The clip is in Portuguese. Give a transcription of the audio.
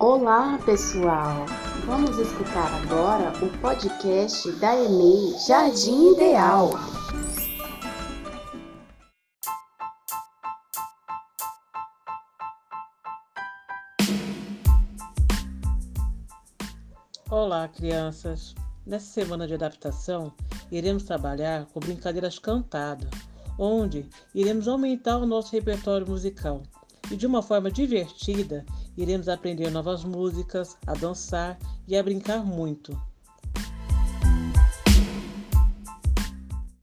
Olá, pessoal! Vamos escutar agora o podcast da EMEI Jardim Ideal. Olá, crianças! Nessa semana de adaptação, iremos trabalhar com brincadeiras cantadas, onde iremos aumentar o nosso repertório musical e, de uma forma divertida, iremos aprender novas músicas, a dançar e a brincar muito.